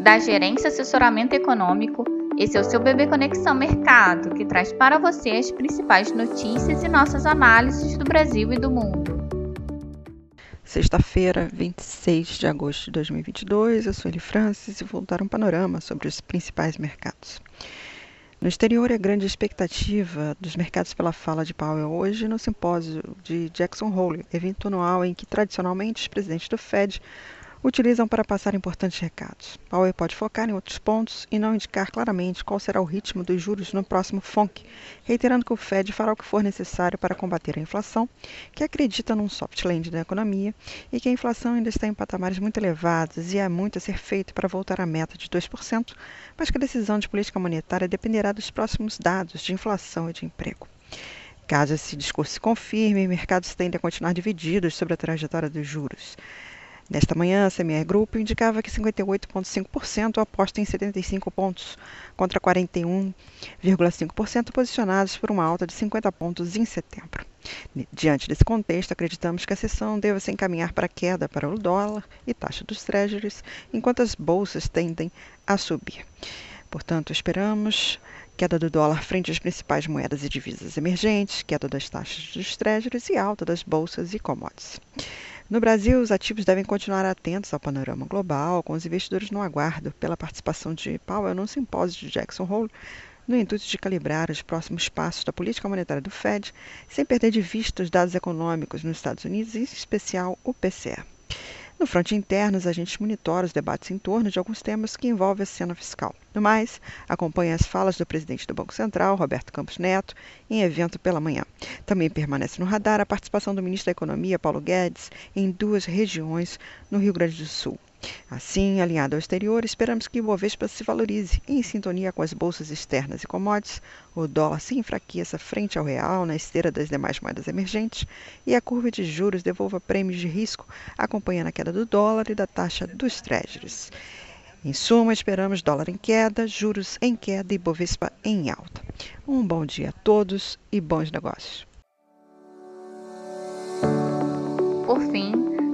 da Gerência Assessoramento Econômico. Esse é o seu Bebê Conexão Mercado, que traz para você as principais notícias e nossas análises do Brasil e do mundo. Sexta-feira, 26 de agosto de 2022, eu sou Eli Francis e vou dar um panorama sobre os principais mercados. No exterior, a grande expectativa dos mercados pela fala de Powell hoje no simpósio de Jackson Hole, evento anual em que tradicionalmente os presidentes do Fed utilizam para passar importantes recados. Powell pode focar em outros pontos e não indicar claramente qual será o ritmo dos juros no próximo FONC, reiterando que o Fed fará o que for necessário para combater a inflação, que acredita num soft landing da economia e que a inflação ainda está em patamares muito elevados e há muito a ser feito para voltar à meta de 2%, mas que a decisão de política monetária dependerá dos próximos dados de inflação e de emprego. Caso esse discurso se confirme, mercados tendem a continuar divididos sobre a trajetória dos juros. Nesta manhã, a CME Grupo indicava que 58,5% aposta em 75 pontos, contra 41,5% posicionados por uma alta de 50 pontos em setembro. Diante desse contexto, acreditamos que a sessão deva se encaminhar para queda para o dólar e taxa dos treasuries, enquanto as bolsas tendem a subir. Portanto, esperamos queda do dólar frente às principais moedas e divisas emergentes, queda das taxas dos treasuries e alta das bolsas e commodities. No Brasil, os ativos devem continuar atentos ao panorama global, com os investidores no aguardo pela participação de Powell no simpósio de Jackson Hole, no intuito de calibrar os próximos passos da política monetária do Fed, sem perder de vista os dados econômicos nos Estados Unidos, em especial o PCE. No fronte interno, os agentes monitoram os debates em torno de alguns temas que envolvem a cena fiscal. No mais, acompanhe as falas do presidente do Banco Central, Roberto Campos Neto, em evento pela manhã. Também permanece no radar a participação do ministro da Economia, Paulo Guedes, em duas regiões no Rio Grande do Sul. Assim, alinhado ao exterior, esperamos que o Ibovespa se valorize em sintonia com as bolsas externas e commodities, o dólar se enfraqueça frente ao real na esteira das demais moedas emergentes e a curva de juros devolva prêmios de risco, acompanhando a queda do dólar e da taxa dos treasuries. Em suma, esperamos dólar em queda, juros em queda e Bovespa em alta. Um bom dia a todos e bons negócios. Por fim,